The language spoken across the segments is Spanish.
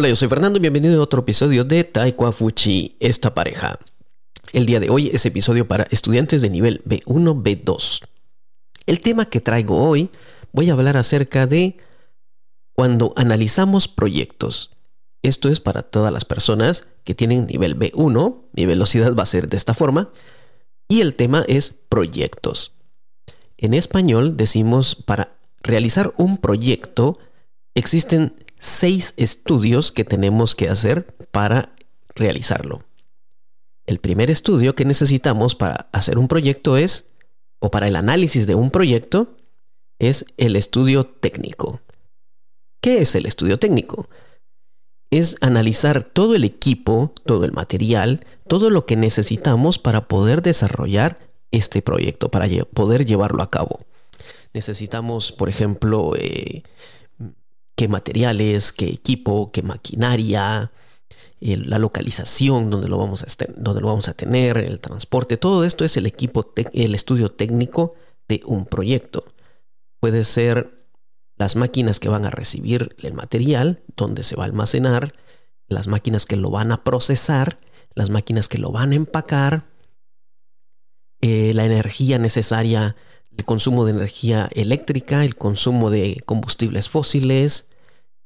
Hola, yo soy Fernando y bienvenido a otro episodio de Taekwa Fuchi, esta pareja. El día de hoy es episodio para estudiantes de nivel B1, B2. El tema que traigo hoy, voy a hablar acerca de cuando analizamos proyectos. Esto es para todas las personas que tienen nivel B1, mi velocidad va a ser de esta forma, y el tema es proyectos. En español decimos para realizar un proyecto existen seis estudios que tenemos que hacer para realizarlo. El primer estudio que necesitamos para hacer un proyecto es, o para el análisis de un proyecto, es el estudio técnico. ¿Qué es el estudio técnico? Es analizar todo el equipo, todo el material, todo lo que necesitamos para poder desarrollar este proyecto, para poder llevarlo a cabo. Necesitamos, por ejemplo, eh, qué materiales, qué equipo, qué maquinaria, la localización donde lo, vamos a donde lo vamos a tener, el transporte, todo esto es el equipo, el estudio técnico de un proyecto. Puede ser las máquinas que van a recibir el material, donde se va a almacenar, las máquinas que lo van a procesar, las máquinas que lo van a empacar, eh, la energía necesaria, el consumo de energía eléctrica, el consumo de combustibles fósiles,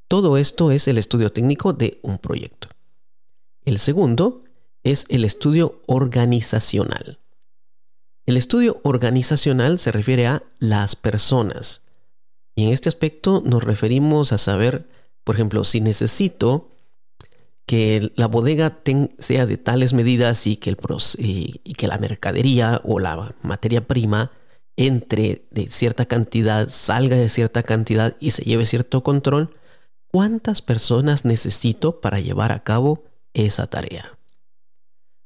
todo esto es el estudio técnico de un proyecto. El segundo es el estudio organizacional. El estudio organizacional se refiere a las personas. Y en este aspecto nos referimos a saber, por ejemplo, si necesito que la bodega sea de tales medidas y que, el, y que la mercadería o la materia prima entre de cierta cantidad, salga de cierta cantidad y se lleve cierto control, ¿Cuántas personas necesito para llevar a cabo esa tarea?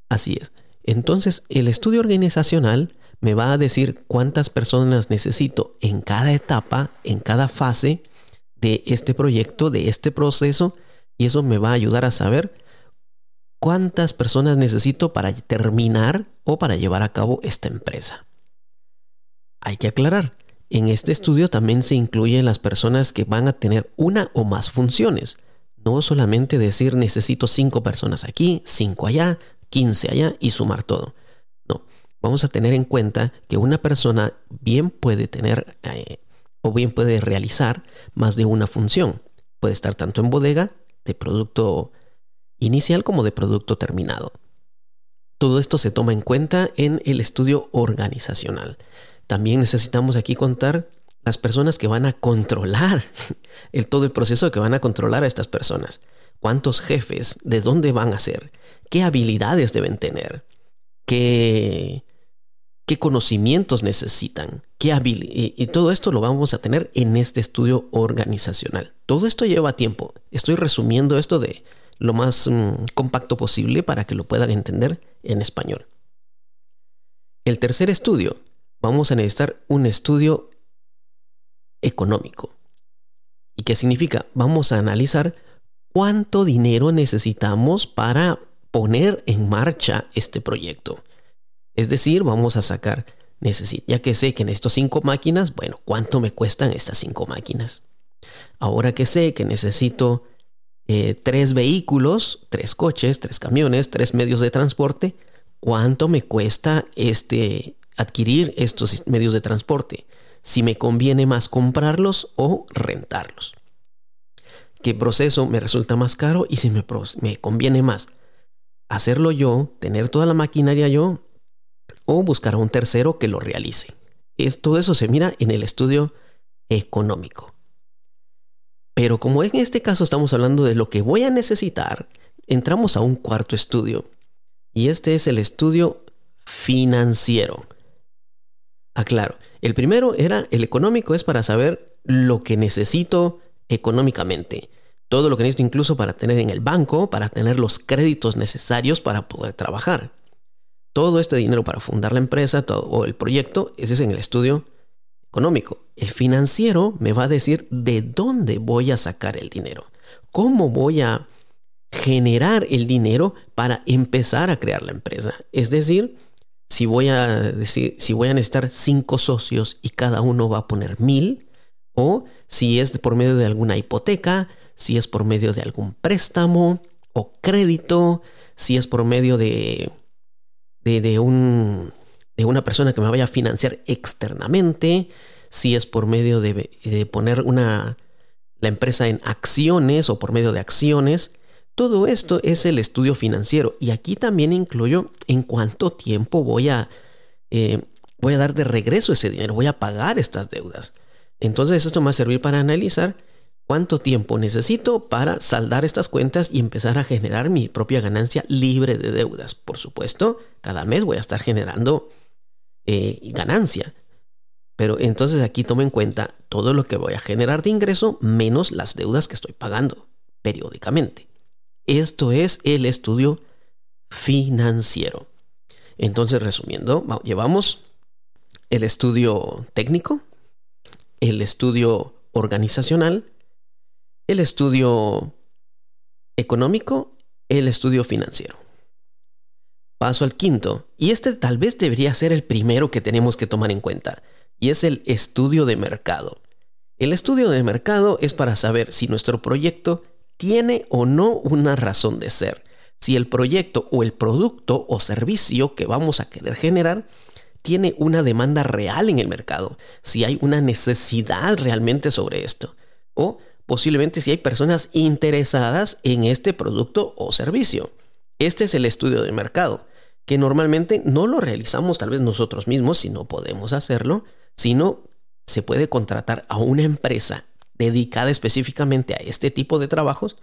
Así es. Entonces, el estudio organizacional me va a decir cuántas personas necesito en cada etapa, en cada fase de este proyecto, de este proceso, y eso me va a ayudar a saber cuántas personas necesito para terminar o para llevar a cabo esta empresa. Hay que aclarar, en este estudio también se incluyen las personas que van a tener una o más funciones. No solamente decir necesito cinco personas aquí, cinco allá, 15 allá y sumar todo. No, vamos a tener en cuenta que una persona bien puede tener eh, o bien puede realizar más de una función. Puede estar tanto en bodega de producto inicial como de producto terminado. Todo esto se toma en cuenta en el estudio organizacional. También necesitamos aquí contar las personas que van a controlar el, todo el proceso que van a controlar a estas personas. ¿Cuántos jefes? ¿De dónde van a ser? ¿Qué habilidades deben tener? ¿Qué, qué conocimientos necesitan? ¿Qué y, y todo esto lo vamos a tener en este estudio organizacional. Todo esto lleva tiempo. Estoy resumiendo esto de lo más mm, compacto posible para que lo puedan entender en español. El tercer estudio vamos a necesitar un estudio económico. ¿Y qué significa? Vamos a analizar cuánto dinero necesitamos para poner en marcha este proyecto. Es decir, vamos a sacar, ya que sé que en estos cinco máquinas, bueno, ¿cuánto me cuestan estas cinco máquinas? Ahora que sé que necesito eh, tres vehículos, tres coches, tres camiones, tres medios de transporte, ¿cuánto me cuesta este, adquirir estos medios de transporte, si me conviene más comprarlos o rentarlos. ¿Qué proceso me resulta más caro y si me, me conviene más hacerlo yo, tener toda la maquinaria yo o buscar a un tercero que lo realice? todo eso se mira en el estudio económico. Pero como en este caso estamos hablando de lo que voy a necesitar, entramos a un cuarto estudio. Y este es el estudio financiero. Aclaro, el primero era el económico, es para saber lo que necesito económicamente. Todo lo que necesito incluso para tener en el banco, para tener los créditos necesarios para poder trabajar. Todo este dinero para fundar la empresa todo, o el proyecto, ese es en el estudio económico. El financiero me va a decir de dónde voy a sacar el dinero. ¿Cómo voy a generar el dinero para empezar a crear la empresa? Es decir, si voy a decir, si voy a necesitar cinco socios y cada uno va a poner mil, o si es por medio de alguna hipoteca, si es por medio de algún préstamo o crédito, si es por medio de, de, un, de una persona que me vaya a financiar externamente, si es por medio de, de poner una, la empresa en acciones o por medio de acciones. Todo esto es el estudio financiero y aquí también incluyo en cuánto tiempo voy a, eh, voy a dar de regreso ese dinero, voy a pagar estas deudas. Entonces esto me va a servir para analizar cuánto tiempo necesito para saldar estas cuentas y empezar a generar mi propia ganancia libre de deudas. Por supuesto, cada mes voy a estar generando eh, ganancia. Pero entonces aquí tome en cuenta todo lo que voy a generar de ingreso menos las deudas que estoy pagando periódicamente. Esto es el estudio financiero. Entonces, resumiendo, llevamos el estudio técnico, el estudio organizacional, el estudio económico, el estudio financiero. Paso al quinto, y este tal vez debería ser el primero que tenemos que tomar en cuenta y es el estudio de mercado. El estudio de mercado es para saber si nuestro proyecto tiene o no una razón de ser, si el proyecto o el producto o servicio que vamos a querer generar tiene una demanda real en el mercado, si hay una necesidad realmente sobre esto, o posiblemente si hay personas interesadas en este producto o servicio. Este es el estudio de mercado, que normalmente no lo realizamos tal vez nosotros mismos si no podemos hacerlo, sino se puede contratar a una empresa dedicada específicamente a este tipo de trabajos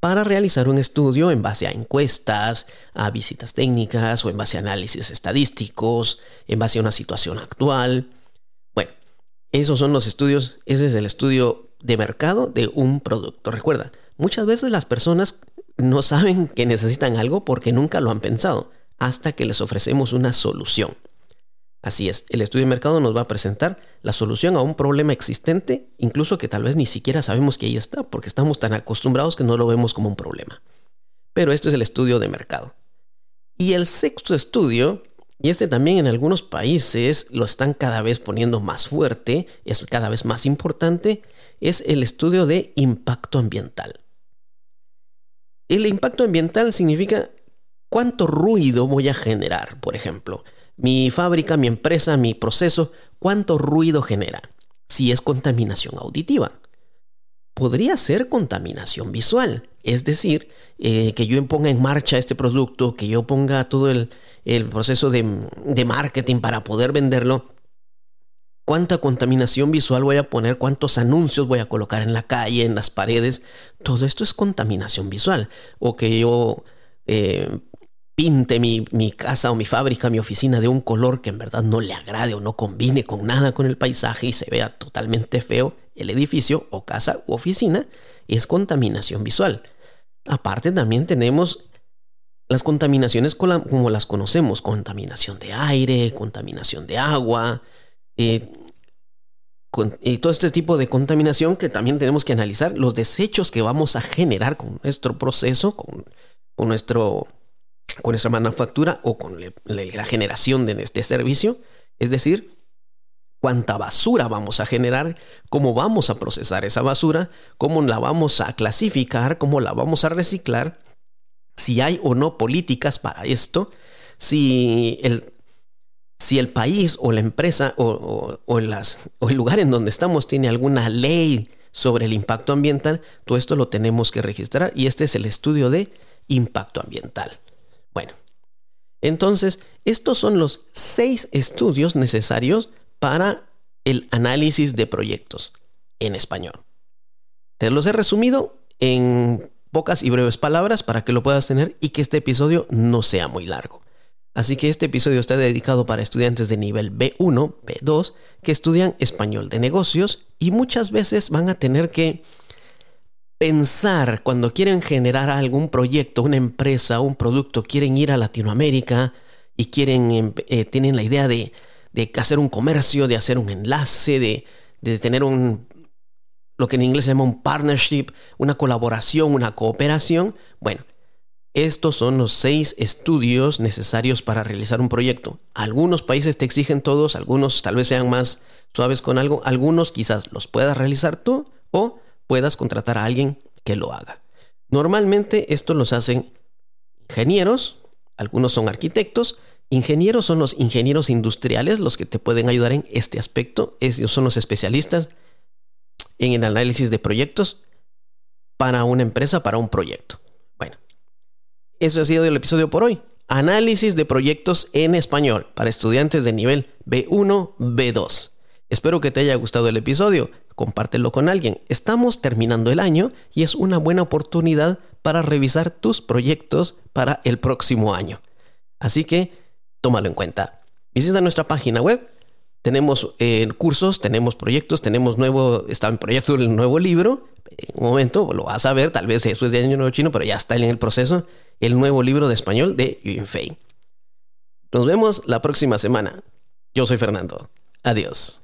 para realizar un estudio en base a encuestas, a visitas técnicas o en base a análisis estadísticos, en base a una situación actual. Bueno, esos son los estudios, ese es el estudio de mercado de un producto. Recuerda, muchas veces las personas no saben que necesitan algo porque nunca lo han pensado hasta que les ofrecemos una solución. Así es, el estudio de mercado nos va a presentar la solución a un problema existente, incluso que tal vez ni siquiera sabemos que ahí está, porque estamos tan acostumbrados que no lo vemos como un problema. Pero esto es el estudio de mercado. Y el sexto estudio, y este también en algunos países lo están cada vez poniendo más fuerte, es cada vez más importante, es el estudio de impacto ambiental. El impacto ambiental significa cuánto ruido voy a generar, por ejemplo mi fábrica, mi empresa, mi proceso, cuánto ruido genera. Si es contaminación auditiva. Podría ser contaminación visual, es decir, eh, que yo ponga en marcha este producto, que yo ponga todo el, proceso de, de marketing para poder venderlo. ¿Cuánta contaminación visual voy a poner? ¿Cuántos anuncios voy a colocar en la calle, en las paredes? Todo esto es contaminación visual. O que yo eh, pinte mi, casa o mi fábrica, mi oficina de un color que en verdad no le agrade o no combine con nada con el paisaje y se vea totalmente feo el edificio o casa u oficina, es contaminación visual. Aparte también tenemos las contaminaciones como las conocemos, contaminación de aire, contaminación de agua, eh, y todo este tipo de contaminación que también tenemos que analizar, los desechos que vamos a generar con nuestro proceso, con nuestro con esa manufactura o con la generación de este servicio. Es decir, cuánta basura vamos a generar, cómo vamos a procesar esa basura, cómo la vamos a clasificar, cómo la vamos a reciclar, si hay o no políticas para esto, si el, si el país o la empresa o, o el lugar en donde estamos tiene alguna ley sobre el impacto ambiental, todo esto lo tenemos que registrar y este es el estudio de impacto ambiental. Bueno, entonces estos son los seis estudios necesarios para el análisis de proyectos en español. Te los he resumido en pocas y breves palabras para que lo puedas tener y que este episodio no sea muy largo. Así que este episodio está dedicado para estudiantes de nivel B1, B2, que estudian español de negocios y muchas veces van a tener que pensar cuando quieren generar algún proyecto, una empresa, un producto, quieren ir a Latinoamérica y quieren, em, eh, tienen la idea de, hacer un comercio, de hacer un enlace, de, de tener un, lo que en inglés se llama un partnership, una colaboración, una cooperación. Bueno, estos son los seis estudios necesarios para realizar un proyecto. Algunos países te exigen todos, algunos tal vez sean más suaves con algo, algunos quizás los puedas realizar tú o puedas contratar a alguien que lo haga. Normalmente esto los hacen ingenieros, algunos son arquitectos, ingenieros son los ingenieros industriales los que te pueden ayudar en este aspecto, ellos son los especialistas en el análisis de proyectos para una empresa, para un proyecto. Bueno, eso ha sido el episodio por hoy. Análisis de proyectos en español para estudiantes de nivel B1, B2. Espero que te haya gustado el episodio. Compártelo con alguien. Estamos terminando el año y es una buena oportunidad para revisar tus proyectos para el próximo año. Así que tómalo en cuenta. Visita nuestra página web tenemos eh, cursos, tenemos proyectos, tenemos nuevo, está en proyecto el nuevo libro. En un momento lo vas a ver, tal vez eso es de Año Nuevo Chino, pero ya está en el proceso, el nuevo libro de español de Yunfei. Nos vemos la próxima semana. Yo soy Fernando. Adiós.